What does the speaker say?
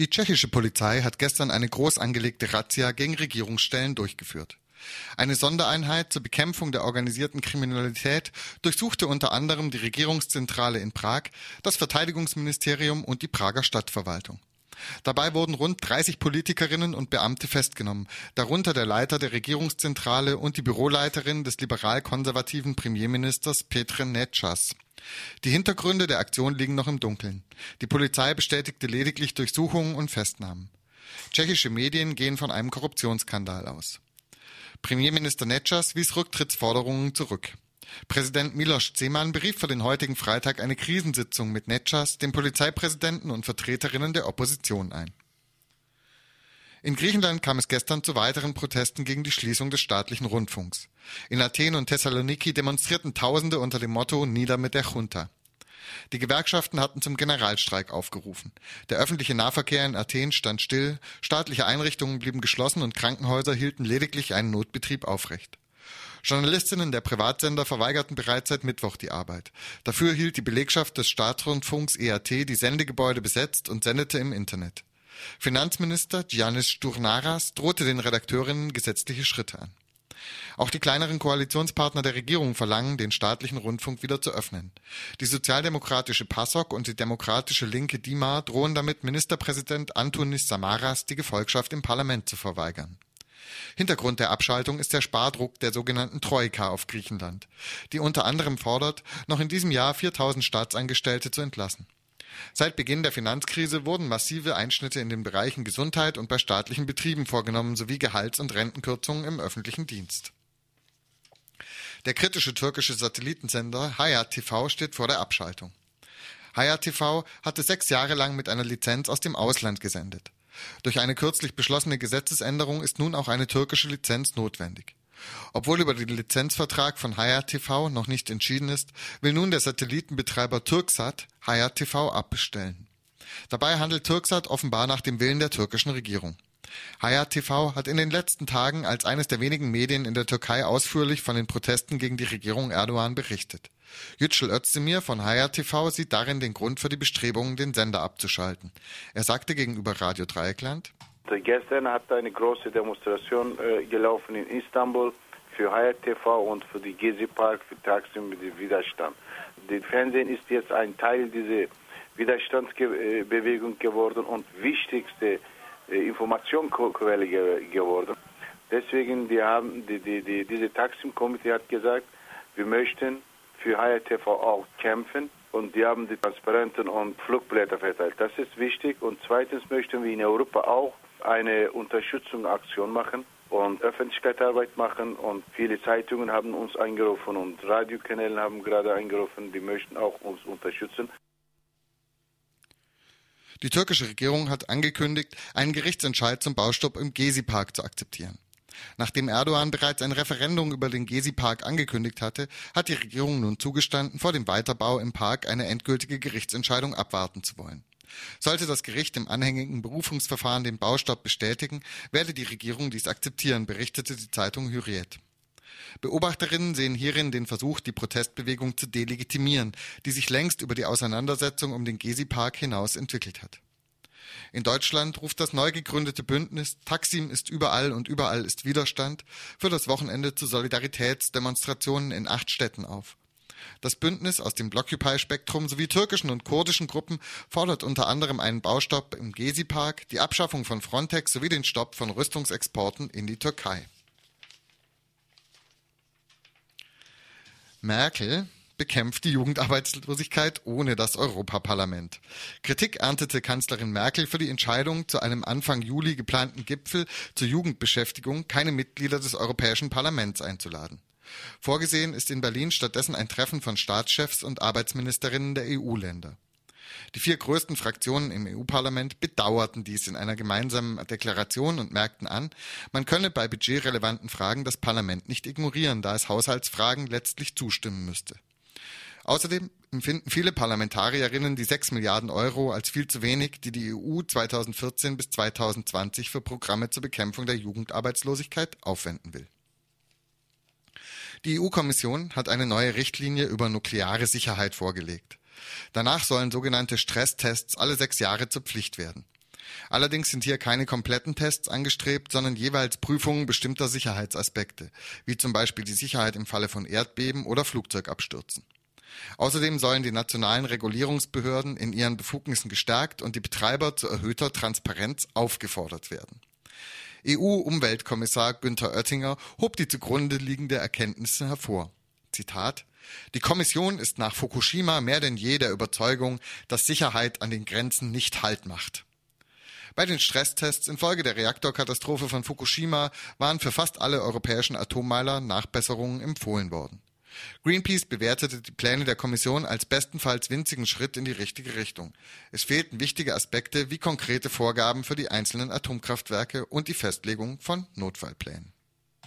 Die tschechische Polizei hat gestern eine groß angelegte Razzia gegen Regierungsstellen durchgeführt. Eine Sondereinheit zur Bekämpfung der organisierten Kriminalität durchsuchte unter anderem die Regierungszentrale in Prag, das Verteidigungsministerium und die Prager Stadtverwaltung. Dabei wurden rund 30 Politikerinnen und Beamte festgenommen, darunter der Leiter der Regierungszentrale und die Büroleiterin des liberal-konservativen Premierministers Petr Netschas. Die Hintergründe der Aktion liegen noch im Dunkeln. Die Polizei bestätigte lediglich Durchsuchungen und Festnahmen. Tschechische Medien gehen von einem Korruptionsskandal aus. Premierminister Netschas wies Rücktrittsforderungen zurück. Präsident Miloš Zeman berief für den heutigen Freitag eine Krisensitzung mit Netschas, dem Polizeipräsidenten und Vertreterinnen der Opposition ein. In Griechenland kam es gestern zu weiteren Protesten gegen die Schließung des staatlichen Rundfunks. In Athen und Thessaloniki demonstrierten Tausende unter dem Motto Nieder mit der Junta. Die Gewerkschaften hatten zum Generalstreik aufgerufen. Der öffentliche Nahverkehr in Athen stand still, staatliche Einrichtungen blieben geschlossen und Krankenhäuser hielten lediglich einen Notbetrieb aufrecht. Journalistinnen der Privatsender verweigerten bereits seit Mittwoch die Arbeit. Dafür hielt die Belegschaft des Staatsrundfunks EAT die Sendegebäude besetzt und sendete im Internet. Finanzminister Giannis Sturnaras drohte den Redakteurinnen gesetzliche Schritte an. Auch die kleineren Koalitionspartner der Regierung verlangen, den staatlichen Rundfunk wieder zu öffnen. Die sozialdemokratische PASOK und die demokratische linke DIMA drohen damit, Ministerpräsident Antonis Samaras die Gefolgschaft im Parlament zu verweigern. Hintergrund der Abschaltung ist der Spardruck der sogenannten Troika auf Griechenland, die unter anderem fordert, noch in diesem Jahr 4000 Staatsangestellte zu entlassen. Seit Beginn der Finanzkrise wurden massive Einschnitte in den Bereichen Gesundheit und bei staatlichen Betrieben vorgenommen sowie Gehalts- und Rentenkürzungen im öffentlichen Dienst. Der kritische türkische Satellitensender Hayat TV steht vor der Abschaltung. Hayat TV hatte sechs Jahre lang mit einer Lizenz aus dem Ausland gesendet. Durch eine kürzlich beschlossene Gesetzesänderung ist nun auch eine türkische Lizenz notwendig. Obwohl über den Lizenzvertrag von Hayat TV noch nicht entschieden ist, will nun der Satellitenbetreiber Turksat Hayat TV abbestellen. Dabei handelt Turksat offenbar nach dem Willen der türkischen Regierung. Hayat TV hat in den letzten Tagen als eines der wenigen Medien in der Türkei ausführlich von den Protesten gegen die Regierung Erdogan berichtet. Yücel Özdemir von Hayat TV sieht darin den Grund für die Bestrebungen, den Sender abzuschalten. Er sagte gegenüber Radio Dreieckland, Gestern hat eine große Demonstration äh, gelaufen in Istanbul für Hayat TV und für die Gezi Park, für Taksim, für den Widerstand. Das Fernsehen ist jetzt ein Teil dieser Widerstandsbewegung geworden und wichtigste äh, Informationsquelle ge geworden. Deswegen die haben die, die, die, diese Taksim-Komitee hat gesagt, wir möchten für Hayat TV auch kämpfen und die haben die Transparenten und Flugblätter verteilt. Das ist wichtig und zweitens möchten wir in Europa auch eine Unterstützungsaktion machen und Öffentlichkeitsarbeit machen und viele Zeitungen haben uns angerufen und Radiokanäle haben gerade angerufen, die möchten auch uns unterstützen. Die türkische Regierung hat angekündigt, einen Gerichtsentscheid zum Baustopp im Gezi-Park zu akzeptieren. Nachdem Erdogan bereits ein Referendum über den Gezi-Park angekündigt hatte, hat die Regierung nun zugestanden, vor dem Weiterbau im Park eine endgültige Gerichtsentscheidung abwarten zu wollen. Sollte das Gericht im anhängigen Berufungsverfahren den Baustopp bestätigen, werde die Regierung dies akzeptieren, berichtete die Zeitung Hürriyet. Beobachterinnen sehen hierin den Versuch, die Protestbewegung zu delegitimieren, die sich längst über die Auseinandersetzung um den Gezi-Park hinaus entwickelt hat. In Deutschland ruft das neu gegründete Bündnis Taksim ist überall und überall ist Widerstand für das Wochenende zu Solidaritätsdemonstrationen in acht Städten auf. Das Bündnis aus dem Blockupy-Spektrum sowie türkischen und kurdischen Gruppen fordert unter anderem einen Baustopp im Gezi-Park, die Abschaffung von Frontex sowie den Stopp von Rüstungsexporten in die Türkei. Merkel bekämpft die Jugendarbeitslosigkeit ohne das Europaparlament. Kritik erntete Kanzlerin Merkel für die Entscheidung, zu einem Anfang Juli geplanten Gipfel zur Jugendbeschäftigung keine Mitglieder des Europäischen Parlaments einzuladen. Vorgesehen ist in Berlin stattdessen ein Treffen von Staatschefs und Arbeitsministerinnen der EU-Länder. Die vier größten Fraktionen im EU-Parlament bedauerten dies in einer gemeinsamen Deklaration und merkten an, man könne bei budgetrelevanten Fragen das Parlament nicht ignorieren, da es Haushaltsfragen letztlich zustimmen müsste. Außerdem empfinden viele Parlamentarierinnen die 6 Milliarden Euro als viel zu wenig, die die EU 2014 bis 2020 für Programme zur Bekämpfung der Jugendarbeitslosigkeit aufwenden will. Die EU-Kommission hat eine neue Richtlinie über nukleare Sicherheit vorgelegt. Danach sollen sogenannte Stresstests alle sechs Jahre zur Pflicht werden. Allerdings sind hier keine kompletten Tests angestrebt, sondern jeweils Prüfungen bestimmter Sicherheitsaspekte, wie zum Beispiel die Sicherheit im Falle von Erdbeben oder Flugzeugabstürzen. Außerdem sollen die nationalen Regulierungsbehörden in ihren Befugnissen gestärkt und die Betreiber zu erhöhter Transparenz aufgefordert werden. EU-Umweltkommissar Günther Oettinger hob die zugrunde liegende Erkenntnisse hervor. Zitat Die Kommission ist nach Fukushima mehr denn je der Überzeugung, dass Sicherheit an den Grenzen nicht Halt macht. Bei den Stresstests infolge der Reaktorkatastrophe von Fukushima waren für fast alle europäischen Atommeiler Nachbesserungen empfohlen worden. Greenpeace bewertete die Pläne der Kommission als bestenfalls winzigen Schritt in die richtige Richtung. Es fehlten wichtige Aspekte wie konkrete Vorgaben für die einzelnen Atomkraftwerke und die Festlegung von Notfallplänen.